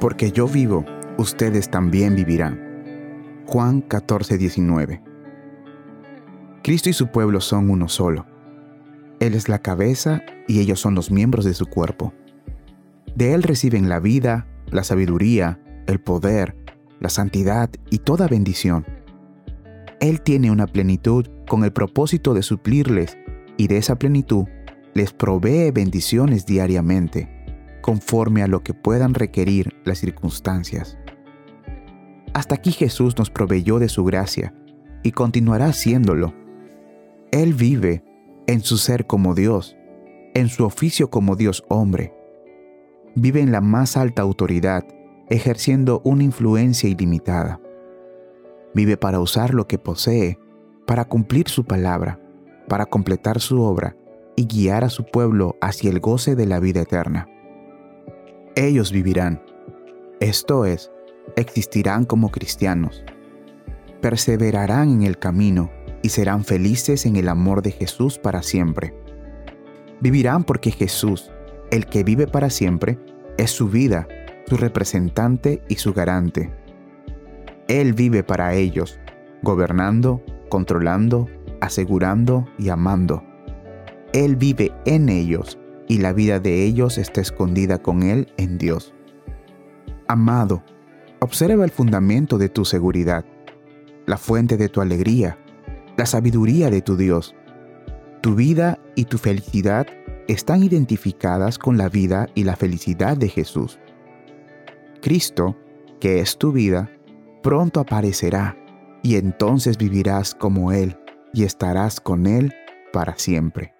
Porque yo vivo, ustedes también vivirán. Juan 14, 19. Cristo y su pueblo son uno solo. Él es la cabeza y ellos son los miembros de su cuerpo. De Él reciben la vida, la sabiduría, el poder, la santidad y toda bendición. Él tiene una plenitud con el propósito de suplirles y de esa plenitud les provee bendiciones diariamente, conforme a lo que puedan requerir las circunstancias. Hasta aquí Jesús nos proveyó de su gracia y continuará haciéndolo. Él vive en su ser como Dios, en su oficio como Dios hombre. Vive en la más alta autoridad, ejerciendo una influencia ilimitada. Vive para usar lo que posee, para cumplir su palabra, para completar su obra y guiar a su pueblo hacia el goce de la vida eterna. Ellos vivirán, esto es, existirán como cristianos, perseverarán en el camino y serán felices en el amor de Jesús para siempre. Vivirán porque Jesús, el que vive para siempre, es su vida, su representante y su garante. Él vive para ellos, gobernando, controlando, asegurando y amando. Él vive en ellos y la vida de ellos está escondida con Él en Dios. Amado, observa el fundamento de tu seguridad, la fuente de tu alegría, la sabiduría de tu Dios. Tu vida y tu felicidad están identificadas con la vida y la felicidad de Jesús. Cristo, que es tu vida, pronto aparecerá y entonces vivirás como Él y estarás con Él para siempre.